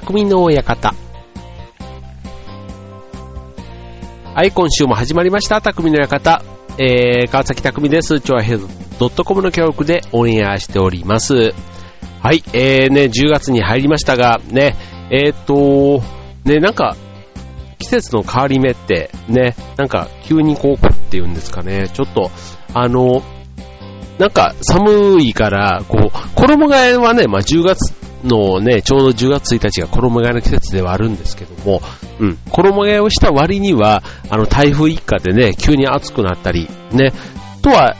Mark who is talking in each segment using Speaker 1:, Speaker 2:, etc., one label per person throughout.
Speaker 1: 匠の館。はい、今週も始まりました、匠の館。えー、川崎匠です。超平洋 .com の協力でオンエアしております。はい、えーね、10月に入りましたが、ね、えーと、ね、なんか、季節の変わり目って、ね、なんか急にこう、っていうんですかね、ちょっと、あの、なんか寒いから、こう、衣替えはね、まあ10月のね、ちょうど10月1日が衣替えの季節ではあるんですけども、うん、衣替えをした割には、あの台風一過でね、急に暑くなったり、ね、とは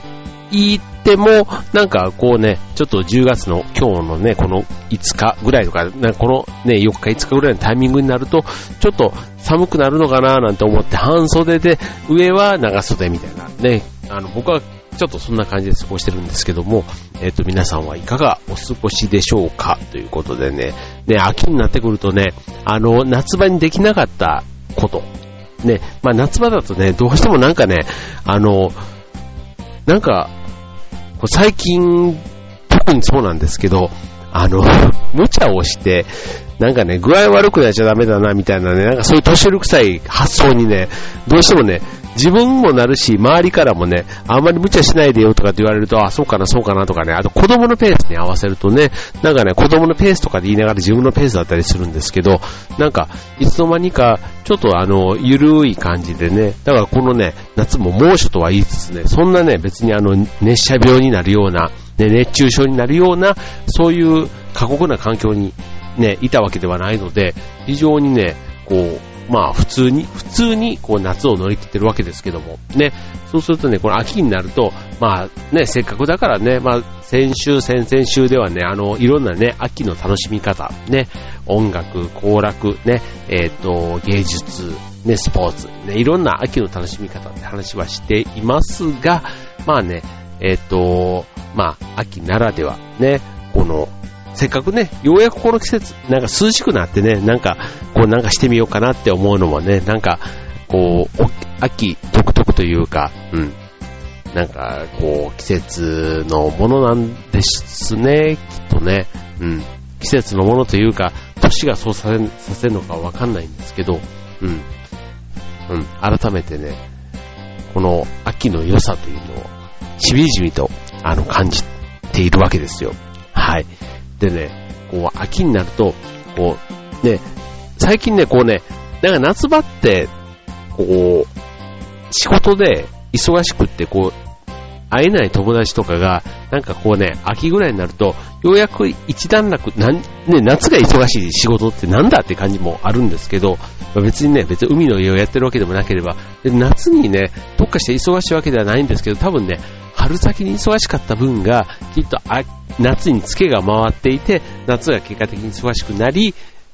Speaker 1: 言っても、なんかこうね、ちょっと10月の今日のね、この5日ぐらいとか、なこのね、4日5日ぐらいのタイミングになると、ちょっと寒くなるのかななんて思って半袖で、上は長袖みたいな、ね、あの僕はちょっとそんな感じで過ごしてるんですけども、えっ、ー、と、皆さんはいかがお過ごしでしょうか？ということでね、ね、秋になってくるとね、あの、夏場にできなかったこと、ね、まあ夏場だとね、どうしてもなんかね、あの、なんか、最近、特にそうなんですけど、あの、無茶をして、なんかね、具合悪くなっちゃダメだな、みたいなね、なんかそういう年寄り臭い発想にね、どうしてもね、自分もなるし、周りからもね、あんまり無茶しないでよとかって言われると、あ、そうかな、そうかなとかね、あと子供のペースに合わせるとね、なんかね、子供のペースとかで言いながら自分のペースだったりするんですけど、なんか、いつの間にか、ちょっとあの、ゆるい感じでね、だからこのね、夏も猛暑とは言いつつね、そんなね、別にあの、熱射病になるような、ね、熱中症になるような、そういう過酷な環境にね、いたわけではないので、非常にね、こう、まあ普通に、普通にこう夏を乗り切ってるわけですけども、ね、そうするとね、この秋になると、まあね、せっかくだからね、まあ先週、先々週ではね、あの、いろんなね、秋の楽しみ方、ね、音楽、行楽、ね、えっ、ー、と、芸術、ね、スポーツ、ね、いろんな秋の楽しみ方って話はしていますが、まあね、えっ、ー、と、まあ、秋ならでは、ね、この、せっかくね、ようやくこの季節、なんか涼しくなってね、なんか、こうなんかしてみようかなって思うのもね、なんか、こう、秋独特というか、うん。なんか、こう、季節のものなんですね、きっとね。うん。季節のものというか、年がそうさせさせるのかわかんないんですけど、うん。うん。改めてね、この秋の良さというのを、しみじみと、あの、感じているわけですよ。はい。でね、こう、秋になると、こう、ね、最近ね、こうね、なんか夏場って、こう、仕事で忙しくって、こう、会えない友達とかが、なんかこうね、秋ぐらいになると、ようやく一段落、なん、ね、夏が忙しい仕事ってなんだって感じもあるんですけど、別にね、別に海の家をやってるわけでもなければ、夏にね、特化して忙しいわけではないんですけど、多分ね、春先に忙しかった分が、きっと夏にツケが回っていて、夏が結果的に忙しくなり、っ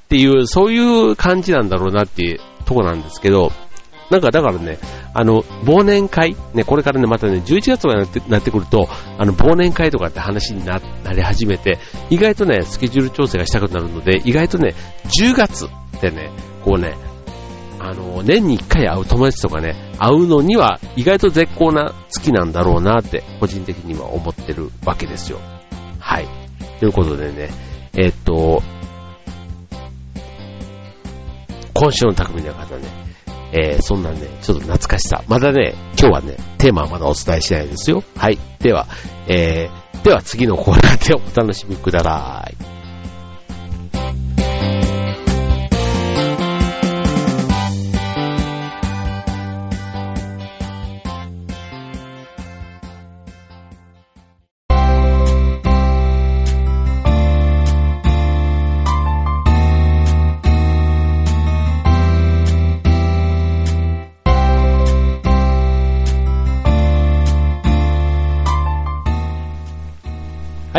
Speaker 1: ていう、そういう感じなんだろうなっていうとこなんですけど、なんかだからね、あの、忘年会、ね、これからね、またね、11月とかになってなってくると、あの、忘年会とかって話にななり始めて、意外とね、スケジュール調整がしたくなるので、意外とね、10月ってね、こうね、あの、年に1回会う友達とかね、会うのには意外と絶好な月なんだろうなって、個人的には思ってるわけですよ。はい。ということでね、えー、っと、今週の匠の方ね、えー、そんなね、ちょっと懐かしさ。まだね、今日はね、テーマはまだお伝えしないですよ。はい。では、えー、では次のコーナーでお楽しみください。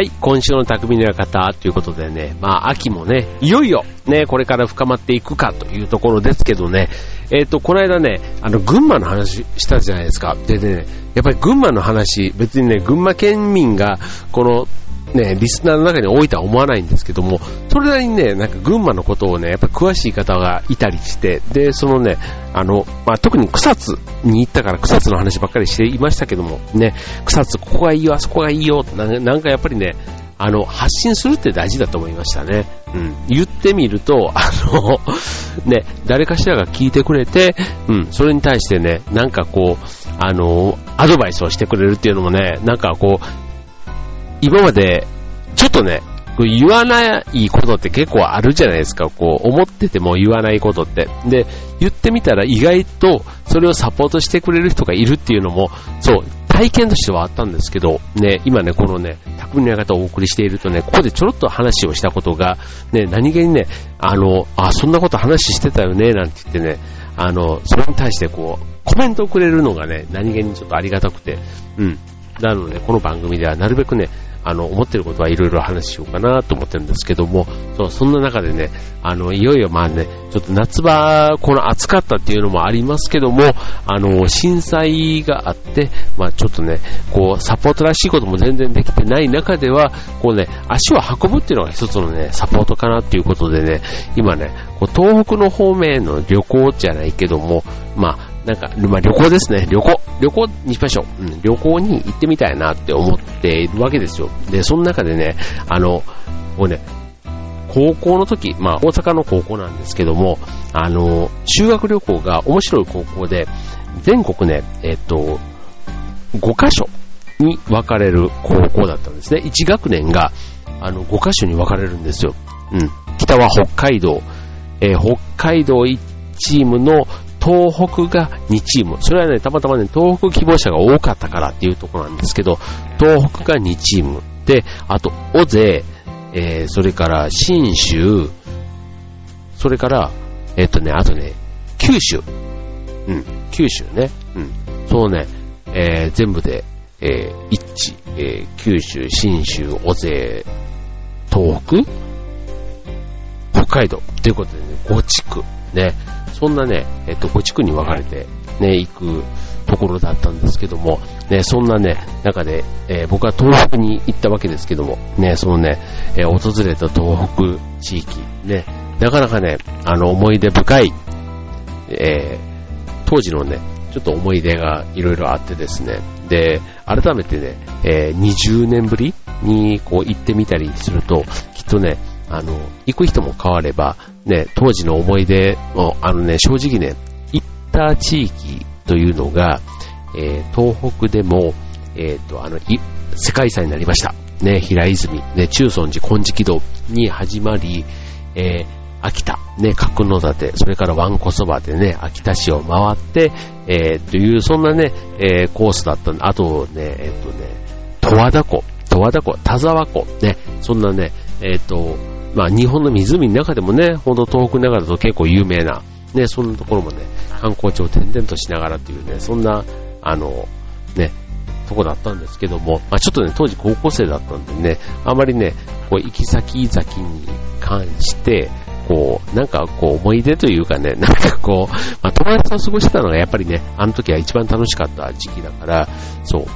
Speaker 1: はい、今週の匠の館ということでね、まあ秋もね、いよいよね、これから深まっていくかというところですけどね、えっ、ー、と、この間ね、あの、群馬の話したじゃないですか。でね、やっぱり群馬の話、別にね、群馬県民が、この、ね、リスナーの中に多いとは思わないんですけども、それなりにね、なんか群馬のことをね、やっぱ詳しい方がいたりして、で、そのね、あの、まあ、特に草津に行ったから草津の話ばっかりしていましたけども、ね、草津ここがいいよ、あそこがいいよ、なんかやっぱりね、あの、発信するって大事だと思いましたね。うん。言ってみると、あの、ね、誰かしらが聞いてくれて、うん、それに対してね、なんかこう、あの、アドバイスをしてくれるっていうのもね、なんかこう、今まで、ちょっとね、言わないことって結構あるじゃないですか。こう、思ってても言わないことって。で、言ってみたら意外とそれをサポートしてくれる人がいるっていうのも、そう、体験としてはあったんですけど、ね、今ね、このね、匠の方をお送りしているとね、ここでちょろっと話をしたことが、ね、何気にね、あの、あ、そんなこと話してたよね、なんて言ってね、あの、それに対してこう、コメントをくれるのがね、何気にちょっとありがたくて、うん。なので、この番組ではなるべくね、あの、思ってることはいろいろ話しようかなと思ってるんですけども、そう、そんな中でね、あの、いよいよまあね、ちょっと夏場、この暑かったっていうのもありますけども、あの、震災があって、まあちょっとね、こう、サポートらしいことも全然できてない中では、こうね、足を運ぶっていうのが一つのね、サポートかなっていうことでね、今ね、こう東北の方面の旅行じゃないけども、まあ、なんか、まあ、旅行ですね。旅行。旅行にしましょう。うん、旅行に行ってみたいなって思っているわけですよ。で、その中でね、あの、こうね、高校の時、まあ、大阪の高校なんですけども、あの、修学旅行が面白い高校で、全国ね、えっと、5カ所に分かれる高校だったんですね。1学年が、あの、5カ所に分かれるんですよ。うん。北は北海道、えー、北海道1チームの東北が2チーム。それはね、たまたまね、東北希望者が多かったからっていうところなんですけど、東北が2チーム。で、あと、尾瀬、えー、それから新州、それから、えっ、とね、あとね、九州。うん、九州ね。うん。そうね、えー、全部で、えー、一致、えー、九州、新州、尾瀬、東北？北海道。ということでね、5地区。ね。そんなね、えっと、5地区に分かれて、ね、行くところだったんですけども、ね、そんなね、中で、えー、僕は東北に行ったわけですけども、ね、そのね、えー、訪れた東北地域、ね、なかなかね、あの、思い出深い、えー、当時のね、ちょっと思い出がいろいろあってですね、で、改めてね、えー、20年ぶりにこう行ってみたりすると、きっとね、あの、行く人も変われば、ね、当時の思い出を、あのね、正直ね、行った地域というのが、えー、東北でも、えっ、ー、と、あの、世界遺産になりました。ね、平泉、ね、中尊寺金色堂に始まり、えー、秋田、ね、角館、それからワンコそばでね、秋田市を回って、えー、という、そんなね、えー、コースだったあとね、えっ、ー、とね、十和田湖、十和田湖、田沢湖、ね、そんなね、えっ、ー、と、まあ日本の湖の中でもね、ほんと東北の中だと結構有名な、ね、そんなところもね、観光地を転々としながらっていうね、そんな、あの、ね、とこだったんですけども、まあちょっとね、当時高校生だったんでね、あまりね、こう、行き先々に関して、こう、なんかこう思い出というかね、なんかこう、まあ友達と過ごしてたのがやっぱりね、あの時は一番楽しかった時期だから、そう、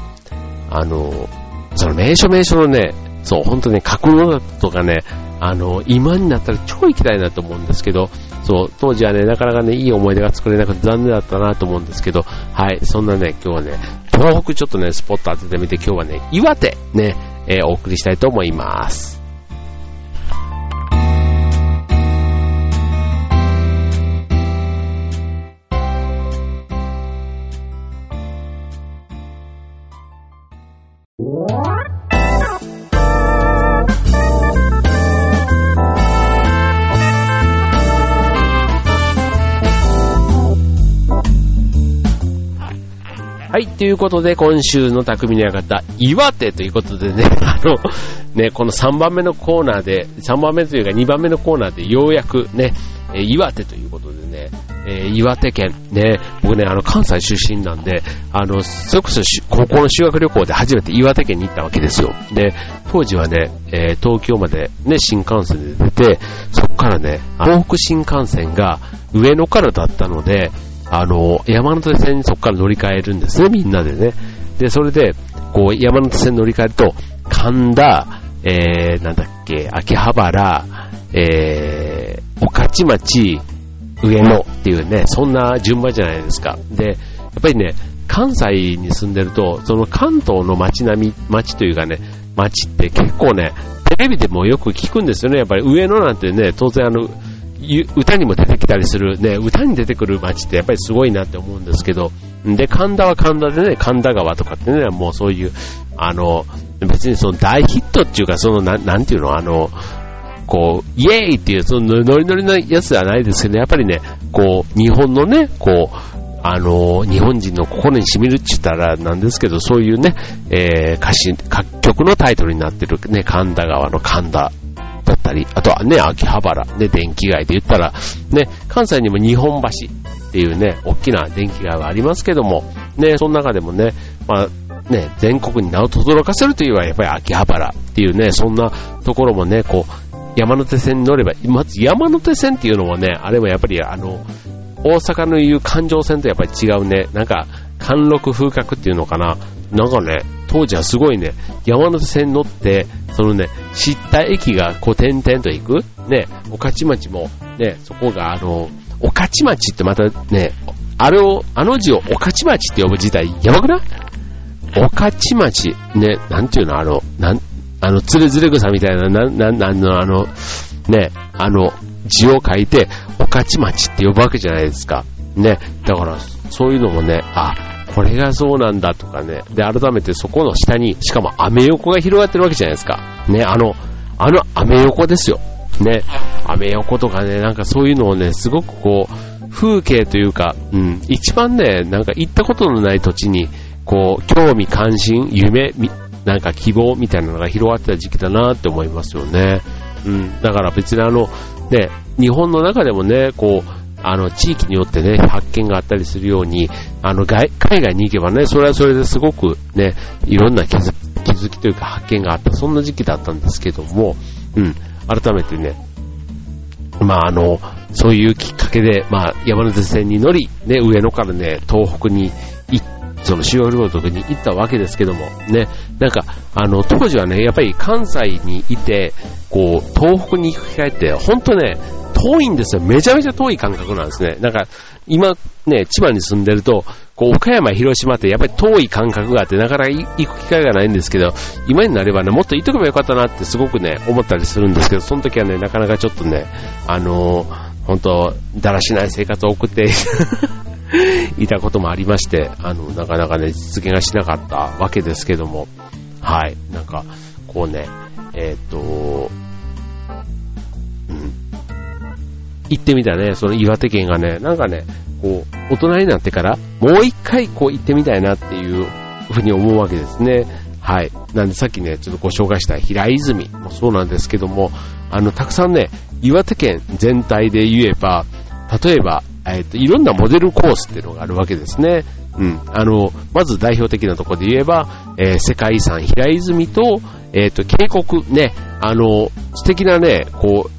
Speaker 1: あの、その名所名所のね、そう、本当ね、角度とかね、あの、今になったら超行きたいなと思うんですけど、そう、当時はね、なかなかね、いい思い出が作れなくて残念だったなと思うんですけど、はい、そんなね、今日はね、東北ちょっとね、スポット当ててみて、今日はね、岩手、ね、えー、お送りしたいと思います。はい、ということで、今週の匠の館、岩手ということでね、あの、ね、この3番目のコーナーで、3番目というか2番目のコーナーでようやくね、え岩手ということでね、え、岩手県、ね、僕ね、あの、関西出身なんで、あの、それこそ高校の修学旅行で初めて岩手県に行ったわけですよ。で、当時はね、え、東京までね、新幹線で出て、そこからね、東北新幹線が上野からだったので、あの、山手線にそこから乗り換えるんですね、みんなでね。で、それで、こう、山手線乗り換えると、神田、えー、なんだっけ、秋葉原、えー、御徒町、上野っていうね、そんな順番じゃないですか。で、やっぱりね、関西に住んでると、その関東の街並み、街というかね、街って結構ね、テレビでもよく聞くんですよね。やっぱり上野なんてね、当然あの、歌にも出てきたりする、ね、歌に出てくる街ってやっぱりすごいなって思うんですけど、で、神田は神田でね、神田川とかってね、もうそういう、あの、別にその大ヒットっていうか、その、ななんていうの、あの、こう、イエーイっていう、そのノリノリのやつではないですけど、やっぱりね、こう、日本のね、こう、あの、日本人の心に染みるって言ったらなんですけど、そういうね、えー、歌詞、楽曲のタイトルになってるね、神田川の神田。だったり、あとはね、秋葉原、ね、電気街で言ったら、ね、関西にも日本橋っていうね、大きな電気街がありますけども、ね、その中でもね、まあ、ね、全国に名を轟かせるというのはやっぱり秋葉原っていうね、そんなところもね、こう、山手線に乗れば、まず山手線っていうのもね、あれもやっぱりあの、大阪の言う環状線とやっぱり違うね。なんか、貫禄風格っていうのかな。なんかね、当時はすごいね、山手線に乗って、そのね、知った駅がこう点々と行く。ね、御徒町も、ね、そこがあの、御徒町ってまたね、あれを、あの字を御徒町って呼ぶ自体やばくない？御徒町、ね、なんていうの、あの、なん、あの、つれずれ草みたいな、なん、なん、なんの、あの、ね、あの、字を書いて、御徒町って呼ぶわけじゃないですか。ね。だから、そういうのもね、あ、これがそうなんだとかね。で、改めてそこの下に、しかもアメ横が広がってるわけじゃないですか。ね、あの、あのアメ横ですよ。ね。アメ横とかね、なんかそういうのをね、すごくこう、風景というか、うん、一番ね、なんか行ったことのない土地に、こう、興味関心、夢、なんか希望みたいなのが広がってた時期だなって思いますよね。うん、だから別にあの、ね、日本の中でもね、こう、あの、地域によってね、発見があったりするように、あの、海外に行けばね、それはそれですごくね、いろんな気づ気づきというか発見があった、そんな時期だったんですけども、うん、改めてね、まああの、そういうきっかけで、まあ山手線に乗り、ね、上野からね、東北に行っその修学旅行に行ったわけですけども、ね、なんか、あの、当時はね、やっぱり関西にいて、こう、東北に行く機会って、ほんとね、遠いんですよ。めちゃめちゃ遠い感覚なんですね。なんか、今、ね、千葉に住んでると、こう、岡山、広島ってやっぱり遠い感覚があって、なかなか行く機会がないんですけど、今になればね、もっと行っとけばよかったなってすごくね、思ったりするんですけど、その時はね、なかなかちょっとね、あのー、本当だらしない生活を送って いたこともありまして、あの、なかなかね、実現がしなかったわけですけども、はい、なんか、こうね、えっ、と、行ってみたね、その岩手県がね、なんかね、こう、大人になってから、もう一回こう行ってみたいなっていうふうに思うわけですね。はい。なんでさっきね、ちょっとご紹介した平泉もそうなんですけども、あの、たくさんね、岩手県全体で言えば、例えば、えっ、と、いろんなモデルコースっていうのがあるわけですね。うん。あの、まず代表的なところで言えば、えー、世界遺産平泉と、えっ、と、渓谷ね、あの、素敵なね、こう、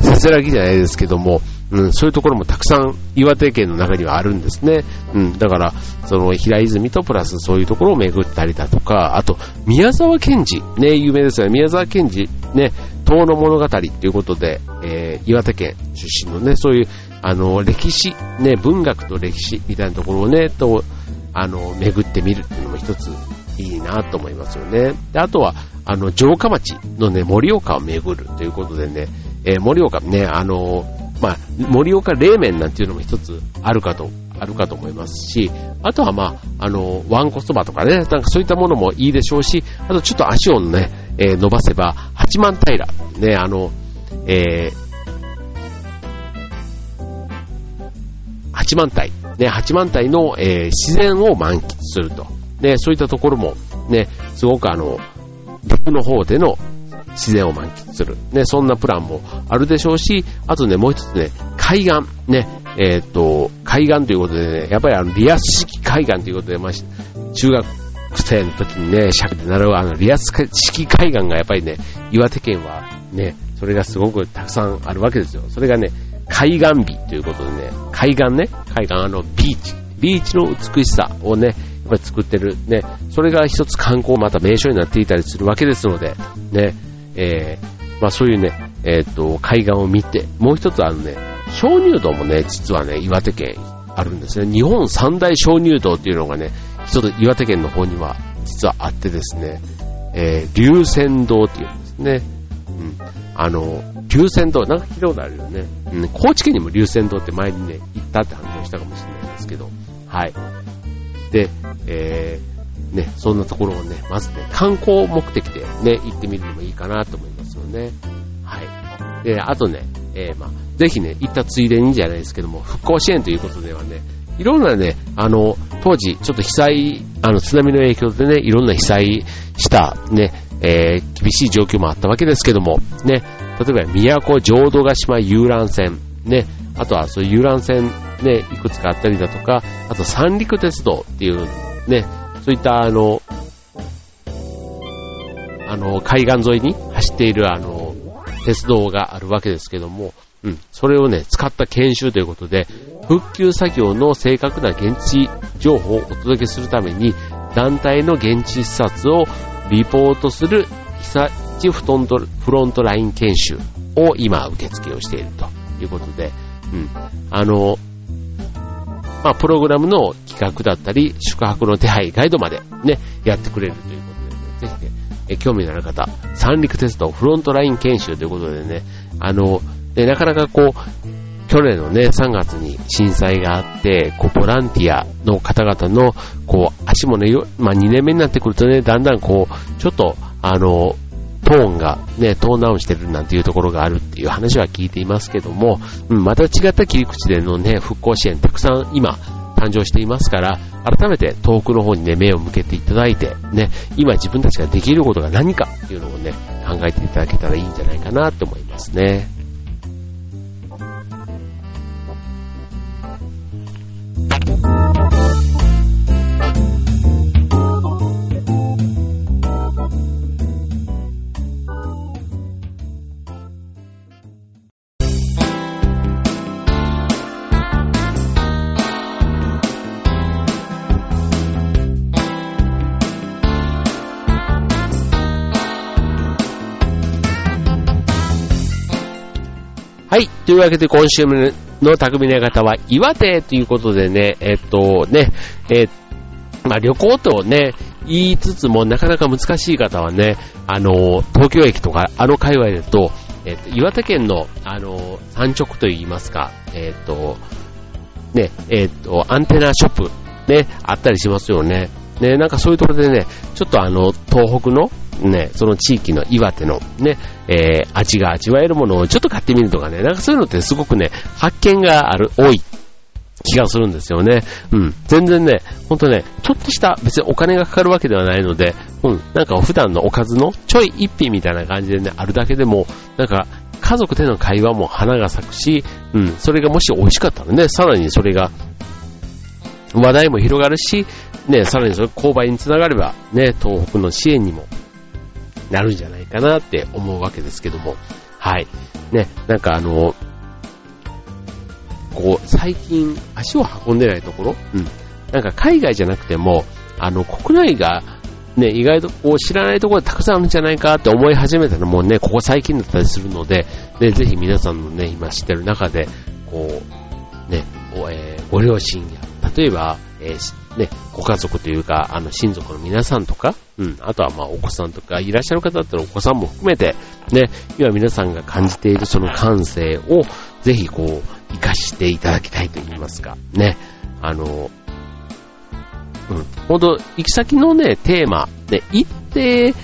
Speaker 1: せせらぎじゃないですけども、うん、そういうところもたくさん岩手県の中にはあるんですね。うん、だから、その平泉とプラスそういうところを巡ったりだとか、あと、宮沢賢治、ね、有名ですよね。宮沢賢治、ね、遠の物語ということで、えー、岩手県出身のね、そういう、あの、歴史、ね、文学と歴史みたいなところをね、と、あの、巡ってみるっていうのも一ついいなと思いますよね。で、あとは、あの、城下町のね、盛岡を巡るということでね、えー、盛岡ね、あの、まあ、盛岡冷麺なんていうのも一つあるかと、あるかと思いますし、あとはまあ、あの、ワンコそばとかね、なんかそういったものもいいでしょうし、あとちょっと足をね、えー、伸ばせば、八幡平、ね、あの、えー、八幡平、ね、八幡平の、えー、自然を満喫すると。ね、そういったところも、ね、すごくあの、陸の方での自然を満喫する。ね、そんなプランもあるでしょうし、あとね、もう一つね、海岸。ね、えー、っと、海岸ということでね、やっぱりあの、リアス式海岸ということで、まあ、中学生の時にね、尺で習うあの、リアス式海岸がやっぱりね、岩手県はね、それがすごくたくさんあるわけですよ。それがね、海岸美ということでね、海岸ね、海岸あの、ビーチ。ビーチの美しさをね、やっぱり作ってる。ね、それが一つ観光また名所になっていたりするわけですので、ね、えー、まあそういうね、えっ、ー、と、海岸を見て、もう一つあのね、鍾乳洞もね、実はね、岩手県あるんですね。日本三大鍾乳洞っていうのがね、ちょっと岩手県の方には実はあってですね、えー、流泉堂っていうんですね。うん。あの、流泉堂、なんか聞いたことあるよね。うん、高知県にも流泉堂って前にね、行ったって話をしたかもしれないですけど、はい。で、えー、ね、そんなところをね、まずね、観光目的でね、行ってみるのもいいかなと思いますよね。はい。で、あとね、えー、まあ、ぜひね、行ったついでにじゃないですけども、復興支援ということではね、いろんなね、あの、当時、ちょっと被災、あの、津波の影響でね、いろんな被災した、ね、えー、厳しい状況もあったわけですけども、ね、例えば、宮古浄土ヶ島遊覧船、ね、あとはそういう遊覧船、ね、いくつかあったりだとか、あと三陸鉄道っていう、ね、そういったあの、あの、海岸沿いに走っているあの、鉄道があるわけですけども、うん、それをね、使った研修ということで、復旧作業の正確な現地情報をお届けするために、団体の現地視察をリポートする被災地フロントフロントライン研修を今受付をしているということで、うん、あの、まあ、プログラムの企画だったり、宿泊の手配、ガイドまでね、やってくれるということで、ね、ぜひね、え興味のある方、三陸鉄道フロントライン研修ということでね、あの、でなかなかこう、去年のね、3月に震災があって、こう、ボランティアの方々の、こう、足もね、まあ、2年目になってくるとね、だんだんこう、ちょっと、あの、トーンがね、トーンダウンしてるなんていうところがあるっていう話は聞いていますけども、うん、また違った切り口でのね、復興支援たくさん今、誕生していますから、改めて遠くの方にね、目を向けていただいて、ね、今自分たちができることが何かっていうのをね、考えていただけたらいいんじゃないかなと思いますね。はい。というわけで今週の匠の方は岩手ということでね、えっとね、えまあ、旅行とね、言いつつもなかなか難しい方はね、あの、東京駅とかあの界隈だと、えっと、岩手県の、あの、山直といいますか、えっと、ね、えっと、アンテナショップ、ね、あったりしますよね。ね、なんかそういうところでね、ちょっとあの、東北の、ね、その地域の岩手のね、えー、味が味わえるものをちょっと買ってみるとかね、なんかそういうのってすごくね、発見がある、多い気がするんですよね。うん。全然ね、ほんとね、ちょっとした別にお金がかかるわけではないので、うん。なんか普段のおかずのちょい一品みたいな感じでね、あるだけでも、なんか家族での会話も花が咲くし、うん。それがもし美味しかったらね、さらにそれが話題も広がるし、ね、さらにそれ購買につながれば、ね、東北の支援にもなるんじゃないかなって思うわけですけども、はい。ね、なんかあの、こう、最近足を運んでないところ、うん。なんか海外じゃなくても、あの、国内が、ね、意外とこう知らないところでたくさんあるんじゃないかって思い始めたのもね、ここ最近だったりするので、ね、ぜひ皆さんのね、今知ってる中で、こう、ね、えー、ご両親や、例えば、えー、ね、ご家族というか、あの、親族の皆さんとか、うん、あとはまあ、お子さんとか、いらっしゃる方だったらお子さんも含めて、ね、今皆さんが感じているその感性を、ぜひこう、活かしていただきたいと言いますか、ね、あの、うん、ほんと、行き先のね、テーマ、ね、行って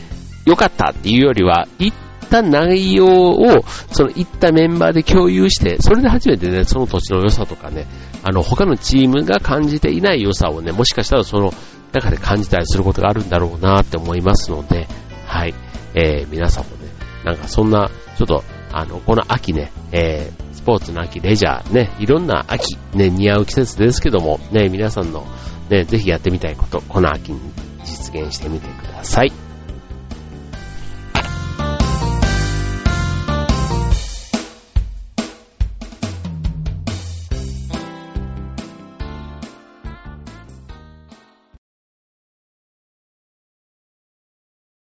Speaker 1: よかったっていうよりは、行っった内容を、その行ったメンバーで共有して、それで初めてね、その土地の良さとかね、あの、他のチームが感じていない良さをね、もしかしたらその中で感じたりすることがあるんだろうなって思いますので、はい、えー、皆さんもね、なんかそんな、ちょっと、あの、この秋ね、えー、スポーツの秋、レジャー、ね、いろんな秋、ね、似合う季節ですけども、ね、皆さんの、ね、ぜひやってみたいこと、この秋に実現してみてください。